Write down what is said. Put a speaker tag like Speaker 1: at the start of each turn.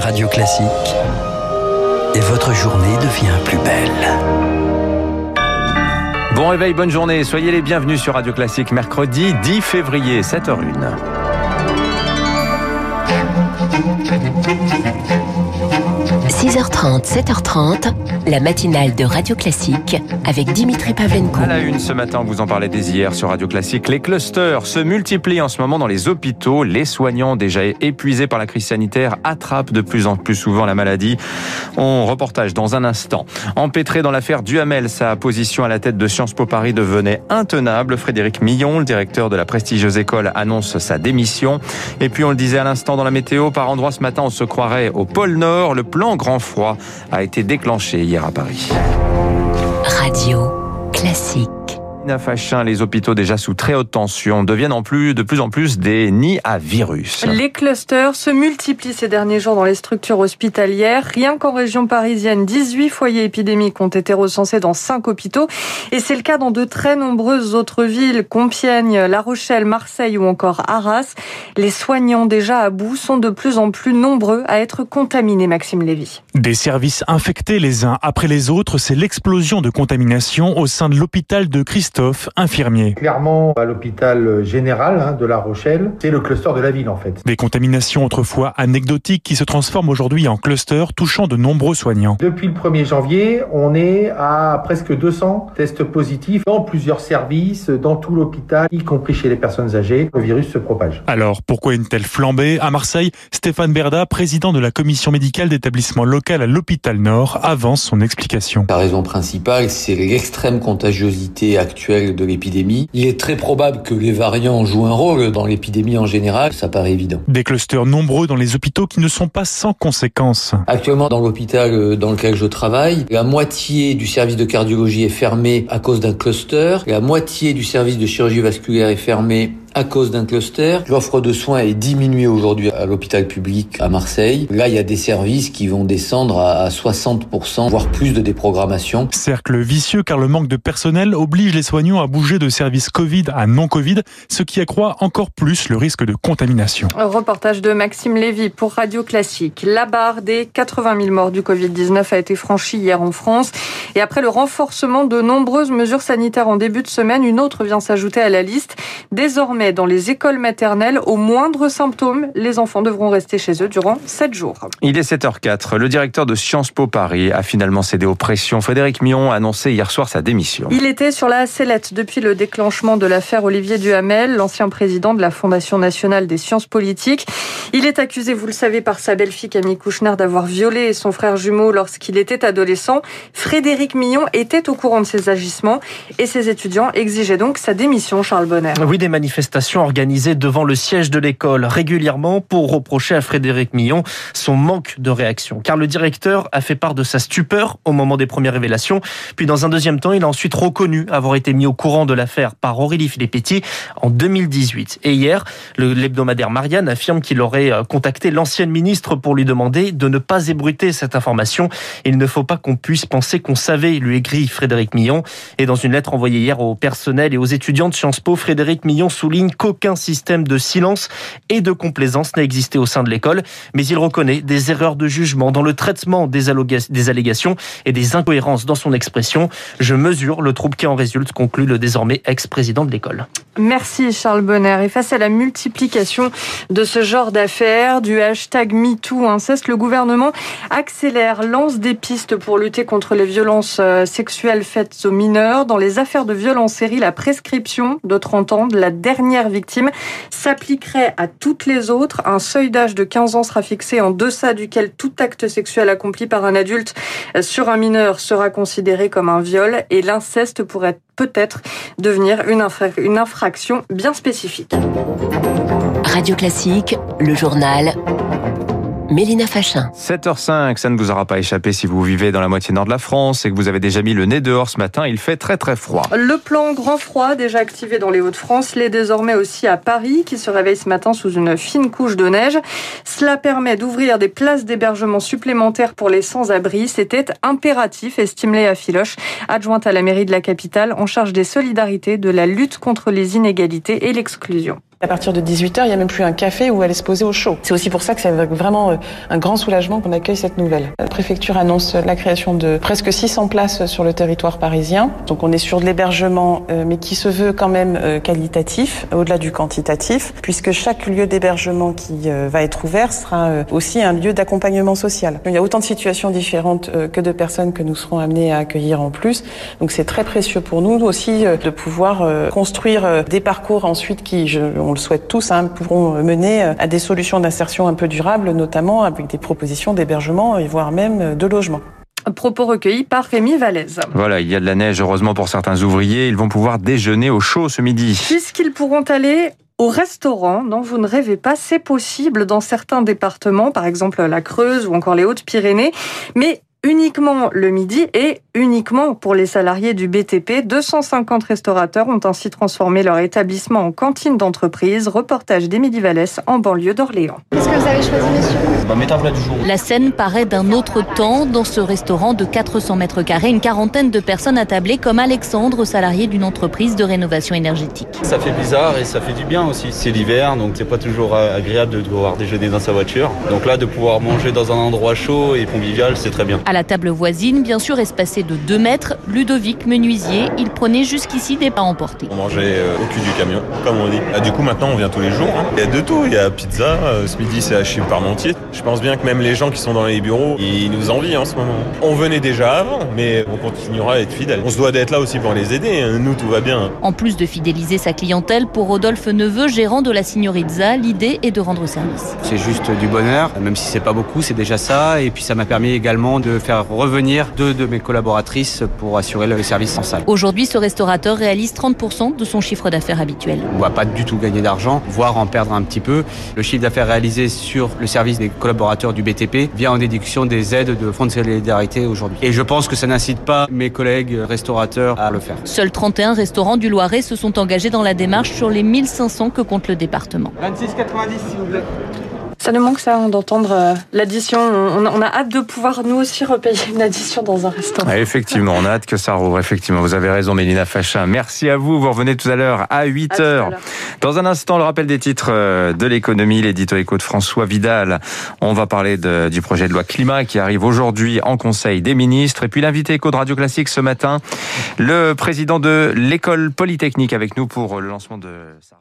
Speaker 1: Radio Classique. Et votre journée devient plus belle.
Speaker 2: Bon réveil, bonne journée. Soyez les bienvenus sur Radio Classique mercredi 10 février, 7h01.
Speaker 3: 6h30, 7h30, la matinale de Radio Classique avec Dimitri Pavlenko.
Speaker 2: À la une ce matin, vous en parlez dès hier sur Radio Classique. Les clusters se multiplient en ce moment dans les hôpitaux. Les soignants déjà épuisés par la crise sanitaire attrapent de plus en plus souvent la maladie. On reportage dans un instant. Empêtré dans l'affaire Duhamel, sa position à la tête de Sciences Po Paris devenait intenable. Frédéric Millon, le directeur de la prestigieuse école, annonce sa démission. Et puis on le disait à l'instant dans la météo, par endroit ce matin, on se croirait au pôle Nord. Le plan grand a été déclenché hier à Paris.
Speaker 3: Radio classique.
Speaker 2: Fachin, les hôpitaux déjà sous très haute tension deviennent en plus, de plus en plus des nids à virus.
Speaker 4: Les clusters se multiplient ces derniers jours dans les structures hospitalières. Rien qu'en région parisienne, 18 foyers épidémiques ont été recensés dans 5 hôpitaux. Et c'est le cas dans de très nombreuses autres villes, Compiègne, La Rochelle, Marseille ou encore Arras. Les soignants déjà à bout sont de plus en plus nombreux à être contaminés, Maxime Lévy.
Speaker 5: Des services infectés les uns après les autres, c'est l'explosion de contamination au sein de l'hôpital de Christophe infirmier.
Speaker 6: Clairement, à l'hôpital général hein, de La Rochelle, c'est le cluster de la ville en fait.
Speaker 5: Des contaminations autrefois anecdotiques qui se transforment aujourd'hui en cluster touchant de nombreux soignants.
Speaker 6: Depuis le 1er janvier, on est à presque 200 tests positifs dans plusieurs services, dans tout l'hôpital, y compris chez les personnes âgées. Le virus se propage.
Speaker 5: Alors, pourquoi une telle flambée? À Marseille, Stéphane Berda, président de la commission médicale d'établissement local à l'hôpital Nord, avance son explication.
Speaker 7: La raison principale, c'est l'extrême contagiosité actuelle de l'épidémie. Il est très probable que les variants jouent un rôle dans l'épidémie en général, ça paraît évident.
Speaker 5: Des clusters nombreux dans les hôpitaux qui ne sont pas sans conséquences.
Speaker 7: Actuellement, dans l'hôpital dans lequel je travaille, la moitié du service de cardiologie est fermé à cause d'un cluster, la moitié du service de chirurgie vasculaire est fermé à cause d'un cluster. L'offre de soins est diminuée aujourd'hui à l'hôpital public à Marseille. Là, il y a des services qui vont descendre à 60%, voire plus de déprogrammation.
Speaker 5: Cercle vicieux car le manque de personnel oblige les soignants à bouger de service Covid à non-Covid, ce qui accroît encore plus le risque de contamination.
Speaker 4: Reportage de Maxime Lévy pour Radio Classique. La barre des 80 000 morts du Covid-19 a été franchie hier en France. Et après le renforcement de nombreuses mesures sanitaires en début de semaine, une autre vient s'ajouter à la liste. Désormais, dans les écoles maternelles, au moindre symptôme, les enfants devront rester chez eux durant 7 jours.
Speaker 2: Il est 7h04. Le directeur de Sciences Po Paris a finalement cédé aux pressions. Frédéric Mion a annoncé hier soir sa démission.
Speaker 4: Il était sur la sellette depuis le déclenchement de l'affaire Olivier Duhamel, l'ancien président de la Fondation nationale des sciences politiques. Il est accusé, vous le savez, par sa belle-fille Camille Kouchner d'avoir violé son frère jumeau lorsqu'il était adolescent. Frédéric Millon était au courant de ses agissements et ses étudiants exigeaient donc sa démission, Charles Bonner.
Speaker 8: Oui, des manifestations organisée devant le siège de l'école régulièrement pour reprocher à Frédéric Millon son manque de réaction. Car le directeur a fait part de sa stupeur au moment des premières révélations. Puis dans un deuxième temps, il a ensuite reconnu avoir été mis au courant de l'affaire par Aurélie Filippetti en 2018. Et hier, l'hebdomadaire Marianne affirme qu'il aurait euh, contacté l'ancienne ministre pour lui demander de ne pas ébruiter cette information. Il ne faut pas qu'on puisse penser qu'on savait, lui écrit Frédéric Millon. Et dans une lettre envoyée hier au personnel et aux étudiants de Sciences Po, Frédéric Millon souligne qu'aucun système de silence et de complaisance n'a existé au sein de l'école, mais il reconnaît des erreurs de jugement dans le traitement des, allégations et des incohérences dans son expression. Je mesure le trouble qui en résulte, conclut le désormais ex-président de l'école.
Speaker 4: Merci Charles Bonner. Et face à la multiplication de ce genre d'affaires, du hashtag MeToo le gouvernement accélère, lance des pistes pour lutter contre les violences euh, sexuelles faites aux mineurs. Dans les affaires de viol en série, la prescription de 30 ans de la dernière victime s'appliquerait à toutes les autres. Un seuil d'âge de 15 ans sera fixé en deçà duquel tout acte sexuel accompli par un adulte sur un mineur sera considéré comme un viol et l'inceste pourrait peut-être devenir une, une infraction bien spécifique.
Speaker 3: Radio Classique, le journal Mélina Fachin.
Speaker 2: 7h05, ça ne vous aura pas échappé si vous vivez dans la moitié nord de la France et que vous avez déjà mis le nez dehors ce matin. Il fait très très froid.
Speaker 4: Le plan grand froid, déjà activé dans les Hauts-de-France, l'est désormais aussi à Paris, qui se réveille ce matin sous une fine couche de neige. Cela permet d'ouvrir des places d'hébergement supplémentaires pour les sans-abri. C'était impératif, estime Léa Filoche, adjointe à la mairie de la capitale, en charge des solidarités, de la lutte contre les inégalités et l'exclusion.
Speaker 9: À partir de 18h, il n'y a même plus un café où aller se poser au chaud. C'est aussi pour ça que c'est vraiment un grand soulagement qu'on accueille cette nouvelle. La préfecture annonce la création de presque 600 places sur le territoire parisien. Donc on est sur de l'hébergement, mais qui se veut quand même qualitatif, au-delà du quantitatif, puisque chaque lieu d'hébergement qui va être ouvert sera aussi un lieu d'accompagnement social. Il y a autant de situations différentes que de personnes que nous serons amenés à accueillir en plus. Donc c'est très précieux pour nous aussi de pouvoir construire des parcours ensuite qui, je, on le souhaite tous, hein, pourront mener à des solutions d'insertion un peu durables, notamment avec des propositions d'hébergement et voire même de logement.
Speaker 4: Propos recueillis par Rémi Vallès.
Speaker 2: Voilà, il y a de la neige, heureusement pour certains ouvriers. Ils vont pouvoir déjeuner au chaud ce midi.
Speaker 4: Puisqu'ils pourront aller au restaurant, non, vous ne rêvez pas, c'est possible dans certains départements, par exemple la Creuse ou encore les Hautes-Pyrénées, mais uniquement le midi et uniquement pour les salariés du BTP. 250 restaurateurs ont ainsi transformé leur établissement en cantine d'entreprise. Reportage d'Émilie Vallès en banlieue d'Orléans.
Speaker 10: Qu'est-ce que vous avez choisi, monsieur
Speaker 11: bah, du jour.
Speaker 12: La scène paraît d'un autre temps. Dans ce restaurant de 400 mètres carrés, une quarantaine de personnes attablées comme Alexandre, salarié d'une entreprise de rénovation énergétique.
Speaker 11: Ça fait bizarre et ça fait du bien aussi. C'est l'hiver, donc c'est pas toujours agréable de devoir déjeuner dans sa voiture. Donc là, de pouvoir manger dans un endroit chaud et convivial, c'est très bien.
Speaker 12: À la table voisine, bien sûr espacée de 2 mètres, Ludovic, menuisier, il prenait jusqu'ici des pas emportés.
Speaker 13: On mangeait euh, au cul du camion, comme on dit. Ah, du coup, maintenant, on vient tous les jours. Hein. Il y a de tout. Il y a pizza. Euh, ce midi, c'est hachis parmentier. Je pense bien que même les gens qui sont dans les bureaux, ils nous envient en ce moment. On venait déjà avant, mais on continuera à être fidèles. On se doit d'être là aussi pour les aider. Hein. Nous, tout va bien.
Speaker 12: En plus de fidéliser sa clientèle, pour Rodolphe Neveu, gérant de la Signorizza, l'idée est de rendre service.
Speaker 14: C'est juste du bonheur, même si c'est pas beaucoup, c'est déjà ça. Et puis ça m'a permis également de faire revenir deux de mes collaboratrices pour assurer le service en salle.
Speaker 12: Aujourd'hui, ce restaurateur réalise 30% de son chiffre d'affaires habituel.
Speaker 14: On ne va pas du tout gagner d'argent, voire en perdre un petit peu. Le chiffre d'affaires réalisé sur le service des collaborateurs du BTP vient en déduction des aides de Fonds de solidarité aujourd'hui. Et je pense que ça n'incite pas mes collègues restaurateurs à le faire.
Speaker 12: Seuls 31 restaurants du Loiret se sont engagés dans la démarche sur les 1500 que compte le département.
Speaker 11: 26,90 s'il vous plaît.
Speaker 4: Ça nous manque ça hein, d'entendre euh, l'addition. On, a hâte de pouvoir nous aussi repayer une addition dans un restaurant.
Speaker 2: effectivement, on a hâte que ça rouvre. Effectivement, vous avez raison, Mélina Fachin. Merci à vous. Vous revenez tout à l'heure à 8 h Dans un instant, le rappel des titres euh, de l'économie, l'édito éco de François Vidal. On va parler du projet de loi climat qui arrive aujourd'hui en Conseil des ministres. Et puis l'invité éco de Radio Classique ce matin, le président de l'école polytechnique avec nous pour le lancement de sa